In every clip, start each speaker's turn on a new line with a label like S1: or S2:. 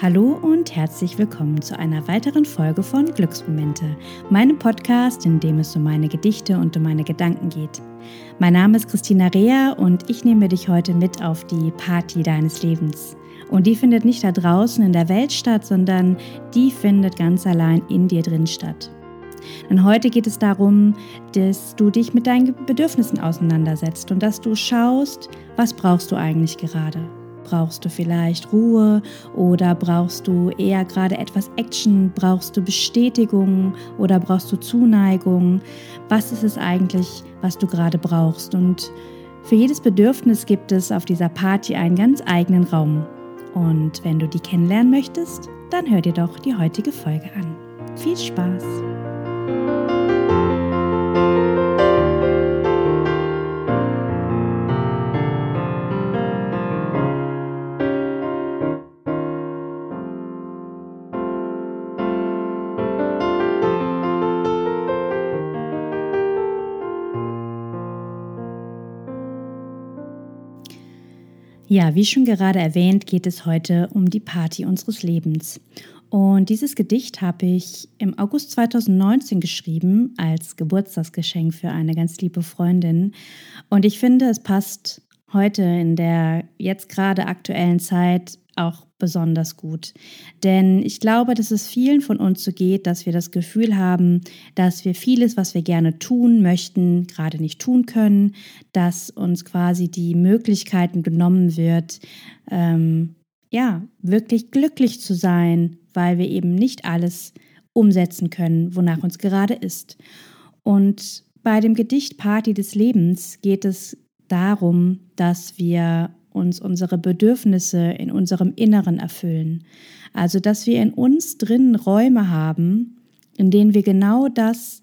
S1: Hallo und herzlich willkommen zu einer weiteren Folge von Glücksmomente, meinem Podcast, in dem es um meine Gedichte und um meine Gedanken geht. Mein Name ist Christina Rea und ich nehme dich heute mit auf die Party deines Lebens. Und die findet nicht da draußen in der Welt statt, sondern die findet ganz allein in dir drin statt. Denn heute geht es darum, dass du dich mit deinen Bedürfnissen auseinandersetzt und dass du schaust, was brauchst du eigentlich gerade. Brauchst du vielleicht Ruhe oder brauchst du eher gerade etwas Action? Brauchst du Bestätigung oder brauchst du Zuneigung? Was ist es eigentlich, was du gerade brauchst? Und für jedes Bedürfnis gibt es auf dieser Party einen ganz eigenen Raum. Und wenn du die kennenlernen möchtest, dann hör dir doch die heutige Folge an. Viel Spaß! Ja, wie schon gerade erwähnt, geht es heute um die Party unseres Lebens. Und dieses Gedicht habe ich im August 2019 geschrieben als Geburtstagsgeschenk für eine ganz liebe Freundin. Und ich finde, es passt heute in der jetzt gerade aktuellen Zeit auch besonders gut. Denn ich glaube, dass es vielen von uns so geht, dass wir das Gefühl haben, dass wir vieles, was wir gerne tun möchten, gerade nicht tun können, dass uns quasi die Möglichkeiten genommen wird, ähm, ja, wirklich glücklich zu sein, weil wir eben nicht alles umsetzen können, wonach uns gerade ist. Und bei dem Gedicht Party des Lebens geht es darum, dass wir uns unsere Bedürfnisse in unserem Inneren erfüllen. Also, dass wir in uns drin Räume haben, in denen wir genau das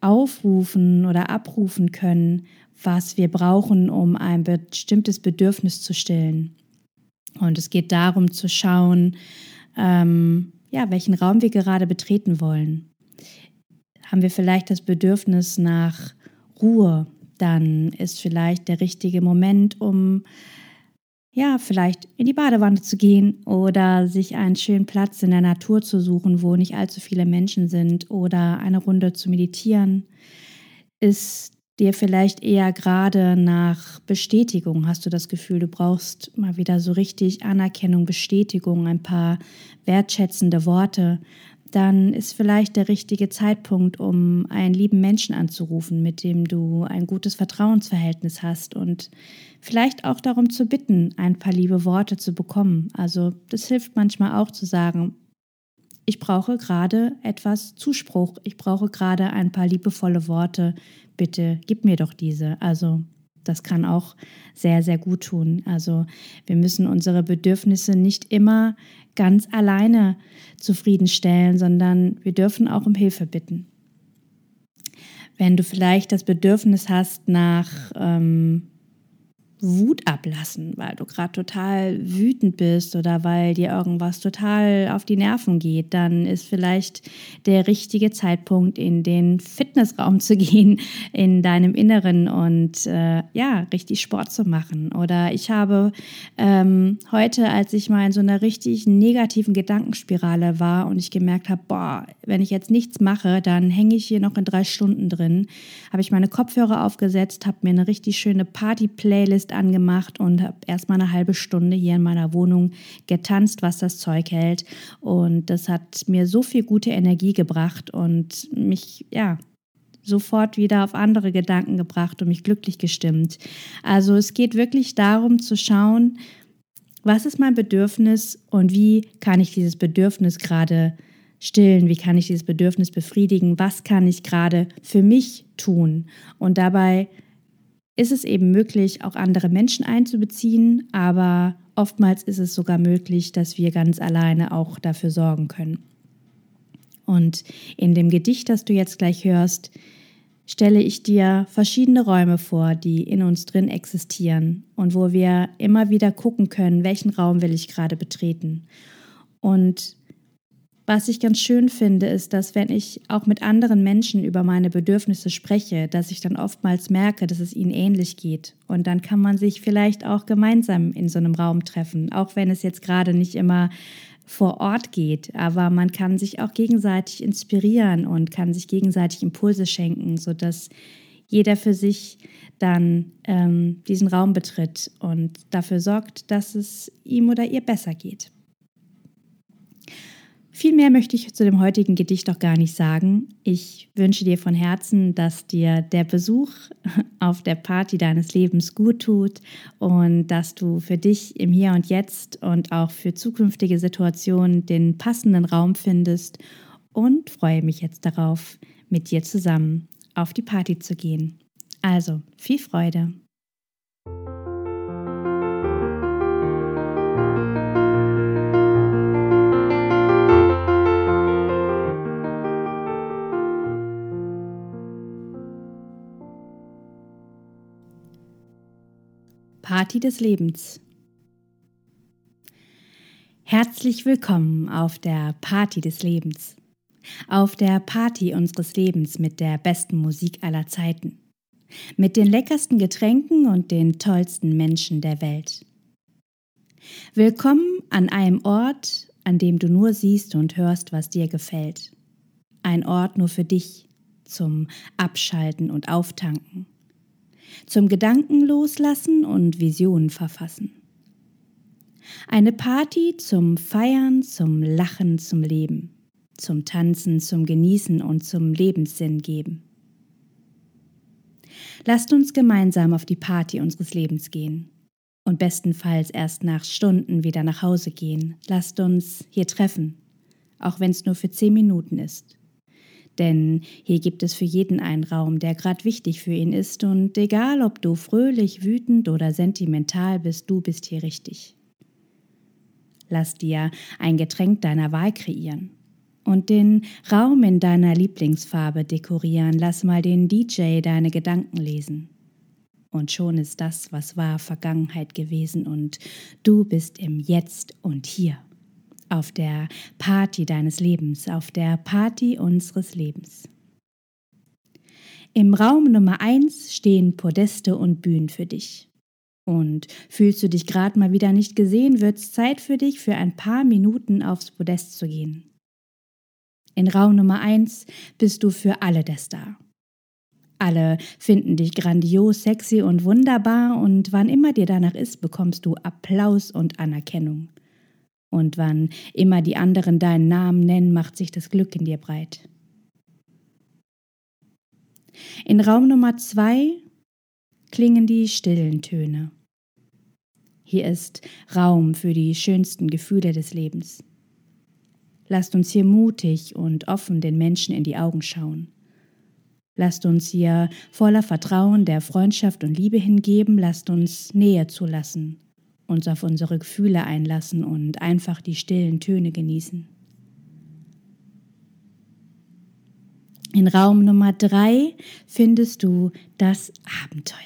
S1: aufrufen oder abrufen können, was wir brauchen, um ein bestimmtes Bedürfnis zu stillen. Und es geht darum zu schauen, ähm, ja, welchen Raum wir gerade betreten wollen. Haben wir vielleicht das Bedürfnis nach Ruhe, dann ist vielleicht der richtige Moment, um ja, vielleicht in die Badewanne zu gehen oder sich einen schönen Platz in der Natur zu suchen, wo nicht allzu viele Menschen sind oder eine Runde zu meditieren. Ist dir vielleicht eher gerade nach Bestätigung? Hast du das Gefühl, du brauchst mal wieder so richtig Anerkennung, Bestätigung, ein paar wertschätzende Worte? dann ist vielleicht der richtige Zeitpunkt, um einen lieben Menschen anzurufen, mit dem du ein gutes Vertrauensverhältnis hast und vielleicht auch darum zu bitten, ein paar liebe Worte zu bekommen. Also das hilft manchmal auch zu sagen, ich brauche gerade etwas Zuspruch, ich brauche gerade ein paar liebevolle Worte, bitte gib mir doch diese. Also das kann auch sehr, sehr gut tun. Also wir müssen unsere Bedürfnisse nicht immer ganz alleine zufriedenstellen, sondern wir dürfen auch um Hilfe bitten. Wenn du vielleicht das Bedürfnis hast nach ähm, Wut ablassen, weil du gerade total wütend bist oder weil dir irgendwas total auf die Nerven geht, dann ist vielleicht der richtige Zeitpunkt, in den Fitnessraum zu gehen, in deinem Inneren und äh, ja, richtig Sport zu machen. Oder ich habe ähm, heute, als ich mal in so einer richtig negativen Gedankenspirale war und ich gemerkt habe, boah, wenn ich jetzt nichts mache, dann hänge ich hier noch in drei Stunden drin, habe ich meine Kopfhörer aufgesetzt, habe mir eine richtig schöne Party-Playlist angemacht und habe erstmal eine halbe Stunde hier in meiner Wohnung getanzt, was das Zeug hält. Und das hat mir so viel gute Energie gebracht und mich, ja, sofort wieder auf andere Gedanken gebracht und mich glücklich gestimmt. Also es geht wirklich darum zu schauen, was ist mein Bedürfnis und wie kann ich dieses Bedürfnis gerade stillen, wie kann ich dieses Bedürfnis befriedigen, was kann ich gerade für mich tun und dabei ist es eben möglich, auch andere Menschen einzubeziehen, aber oftmals ist es sogar möglich, dass wir ganz alleine auch dafür sorgen können. Und in dem Gedicht, das du jetzt gleich hörst, stelle ich dir verschiedene Räume vor, die in uns drin existieren und wo wir immer wieder gucken können, welchen Raum will ich gerade betreten. Und was ich ganz schön finde, ist, dass wenn ich auch mit anderen Menschen über meine Bedürfnisse spreche, dass ich dann oftmals merke, dass es ihnen ähnlich geht. Und dann kann man sich vielleicht auch gemeinsam in so einem Raum treffen, auch wenn es jetzt gerade nicht immer vor Ort geht, aber man kann sich auch gegenseitig inspirieren und kann sich gegenseitig Impulse schenken, sodass jeder für sich dann ähm, diesen Raum betritt und dafür sorgt, dass es ihm oder ihr besser geht. Viel mehr möchte ich zu dem heutigen Gedicht auch gar nicht sagen. Ich wünsche dir von Herzen, dass dir der Besuch auf der Party deines Lebens gut tut und dass du für dich im Hier und Jetzt und auch für zukünftige Situationen den passenden Raum findest und freue mich jetzt darauf, mit dir zusammen auf die Party zu gehen. Also, viel Freude! Party des Lebens. Herzlich willkommen auf der Party des Lebens. Auf der Party unseres Lebens mit der besten Musik aller Zeiten. Mit den leckersten Getränken und den tollsten Menschen der Welt. Willkommen an einem Ort, an dem du nur siehst und hörst, was dir gefällt. Ein Ort nur für dich, zum Abschalten und Auftanken zum Gedanken loslassen und Visionen verfassen. Eine Party zum Feiern, zum Lachen, zum Leben, zum Tanzen, zum Genießen und zum Lebenssinn geben. Lasst uns gemeinsam auf die Party unseres Lebens gehen und bestenfalls erst nach Stunden wieder nach Hause gehen. Lasst uns hier treffen, auch wenn es nur für zehn Minuten ist. Denn hier gibt es für jeden einen Raum, der gerade wichtig für ihn ist, und egal ob du fröhlich, wütend oder sentimental bist, du bist hier richtig. Lass dir ein Getränk deiner Wahl kreieren und den Raum in deiner Lieblingsfarbe dekorieren. Lass mal den DJ deine Gedanken lesen. Und schon ist das, was war, Vergangenheit gewesen und du bist im Jetzt und hier auf der Party deines Lebens, auf der Party unseres Lebens. Im Raum Nummer 1 stehen Podeste und Bühnen für dich. Und fühlst du dich gerade mal wieder nicht gesehen, wird es Zeit für dich, für ein paar Minuten aufs Podest zu gehen. In Raum Nummer 1 bist du für alle der Star. Alle finden dich grandios, sexy und wunderbar und wann immer dir danach ist, bekommst du Applaus und Anerkennung. Und wann immer die anderen deinen Namen nennen, macht sich das Glück in dir breit. In Raum Nummer zwei klingen die stillen Töne. Hier ist Raum für die schönsten Gefühle des Lebens. Lasst uns hier mutig und offen den Menschen in die Augen schauen. Lasst uns hier voller Vertrauen der Freundschaft und Liebe hingeben, lasst uns Nähe zulassen uns auf unsere Gefühle einlassen und einfach die stillen Töne genießen. In Raum Nummer drei findest du das Abenteuer.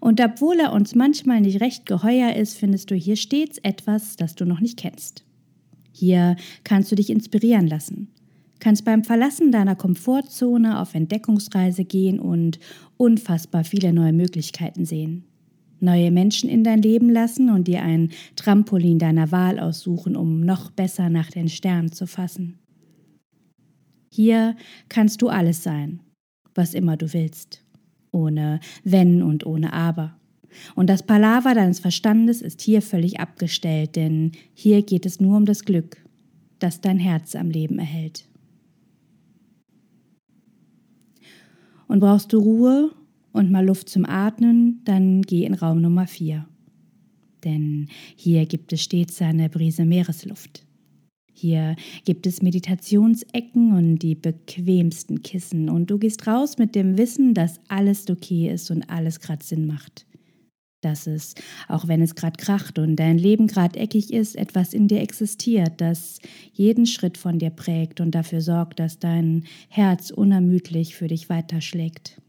S1: Und obwohl er uns manchmal nicht recht geheuer ist, findest du hier stets etwas, das du noch nicht kennst. Hier kannst du dich inspirieren lassen, kannst beim Verlassen deiner Komfortzone auf Entdeckungsreise gehen und unfassbar viele neue Möglichkeiten sehen neue Menschen in dein Leben lassen und dir ein Trampolin deiner Wahl aussuchen, um noch besser nach den Sternen zu fassen. Hier kannst du alles sein, was immer du willst, ohne Wenn und ohne Aber. Und das Palaver deines Verstandes ist hier völlig abgestellt, denn hier geht es nur um das Glück, das dein Herz am Leben erhält. Und brauchst du Ruhe und mal Luft zum Atmen, dann geh in Raum Nummer 4. Denn hier gibt es stets eine Brise Meeresluft. Hier gibt es Meditationsecken und die bequemsten Kissen und du gehst raus mit dem Wissen, dass alles okay ist und alles gerade Sinn macht. Dass es, auch wenn es gerade kracht und dein Leben gerade eckig ist, etwas in dir existiert, das jeden Schritt von dir prägt und dafür sorgt, dass dein Herz unermüdlich für dich weiterschlägt.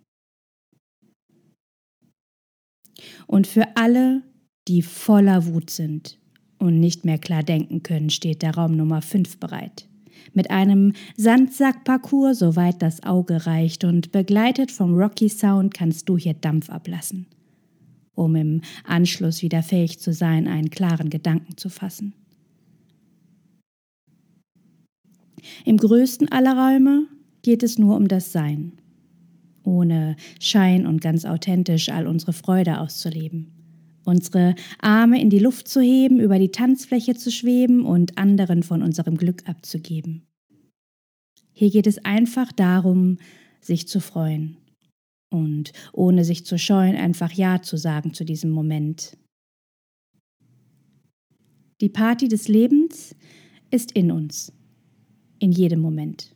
S1: Und für alle, die voller Wut sind und nicht mehr klar denken können, steht der Raum Nummer 5 bereit. Mit einem Sandsackparcours, soweit das Auge reicht, und begleitet vom Rocky Sound kannst du hier Dampf ablassen, um im Anschluss wieder fähig zu sein, einen klaren Gedanken zu fassen. Im größten aller Räume geht es nur um das Sein, ohne Schein und ganz authentisch all unsere Freude auszuleben. Unsere Arme in die Luft zu heben, über die Tanzfläche zu schweben und anderen von unserem Glück abzugeben. Hier geht es einfach darum, sich zu freuen und ohne sich zu scheuen, einfach Ja zu sagen zu diesem Moment. Die Party des Lebens ist in uns, in jedem Moment.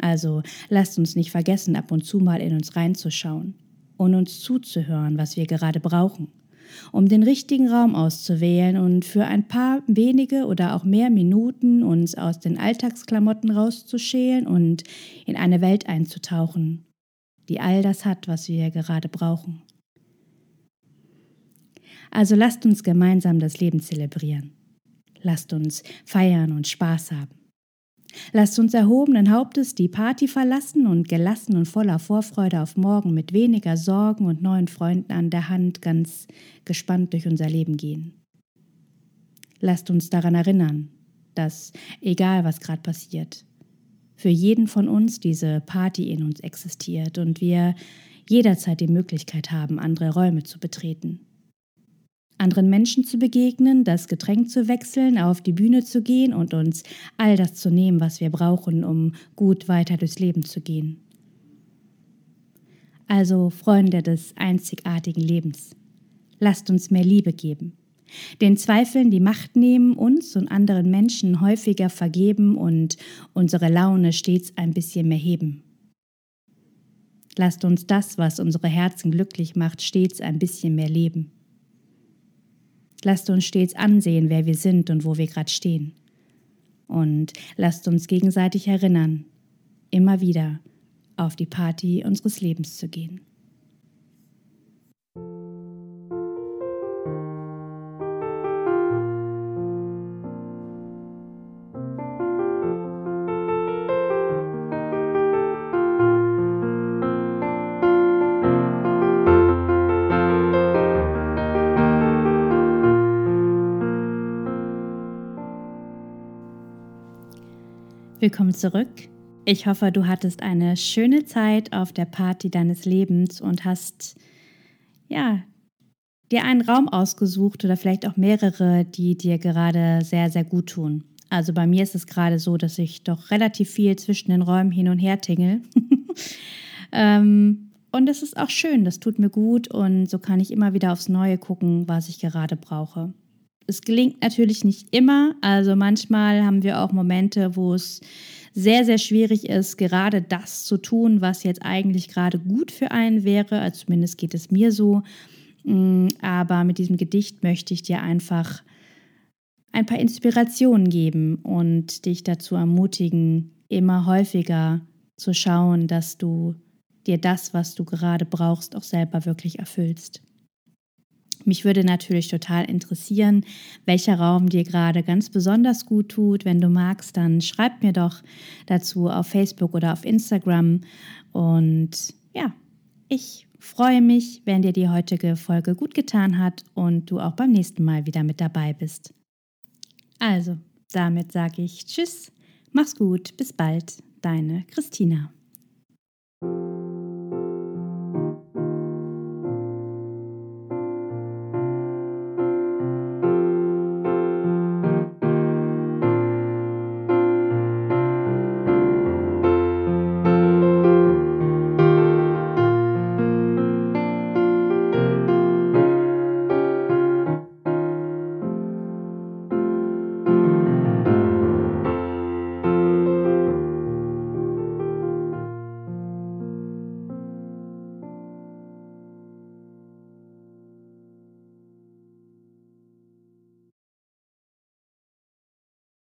S1: Also lasst uns nicht vergessen, ab und zu mal in uns reinzuschauen und uns zuzuhören, was wir gerade brauchen, um den richtigen Raum auszuwählen und für ein paar wenige oder auch mehr Minuten uns aus den Alltagsklamotten rauszuschälen und in eine Welt einzutauchen, die all das hat, was wir gerade brauchen. Also lasst uns gemeinsam das Leben zelebrieren. Lasst uns feiern und Spaß haben. Lasst uns erhobenen Hauptes die Party verlassen und gelassen und voller Vorfreude auf morgen mit weniger Sorgen und neuen Freunden an der Hand ganz gespannt durch unser Leben gehen. Lasst uns daran erinnern, dass, egal was gerade passiert, für jeden von uns diese Party in uns existiert und wir jederzeit die Möglichkeit haben, andere Räume zu betreten anderen Menschen zu begegnen, das Getränk zu wechseln, auf die Bühne zu gehen und uns all das zu nehmen, was wir brauchen, um gut weiter durchs Leben zu gehen. Also Freunde des einzigartigen Lebens, lasst uns mehr Liebe geben, den Zweifeln die Macht nehmen, uns und anderen Menschen häufiger vergeben und unsere Laune stets ein bisschen mehr heben. Lasst uns das, was unsere Herzen glücklich macht, stets ein bisschen mehr leben. Lasst uns stets ansehen, wer wir sind und wo wir gerade stehen. Und lasst uns gegenseitig erinnern, immer wieder auf die Party unseres Lebens zu gehen. Willkommen zurück. Ich hoffe, du hattest eine schöne Zeit auf der Party deines Lebens und hast ja dir einen Raum ausgesucht oder vielleicht auch mehrere, die dir gerade sehr, sehr gut tun. Also bei mir ist es gerade so, dass ich doch relativ viel zwischen den Räumen hin und her tingel. ähm, und es ist auch schön, das tut mir gut und so kann ich immer wieder aufs Neue gucken, was ich gerade brauche. Es gelingt natürlich nicht immer. Also manchmal haben wir auch Momente, wo es sehr, sehr schwierig ist, gerade das zu tun, was jetzt eigentlich gerade gut für einen wäre. Also zumindest geht es mir so. Mm, aber mit diesem Gedicht möchte ich dir einfach ein paar Inspirationen geben und dich dazu ermutigen, immer häufiger zu schauen, dass du dir das, was du gerade brauchst, auch selber wirklich erfüllst. Mich würde natürlich total interessieren, welcher Raum dir gerade ganz besonders gut tut. Wenn du magst, dann schreib mir doch dazu auf Facebook oder auf Instagram. Und ja, ich freue mich, wenn dir die heutige Folge gut getan hat und du auch beim nächsten Mal wieder mit dabei bist. Also, damit sage ich Tschüss, mach's gut, bis bald, deine Christina.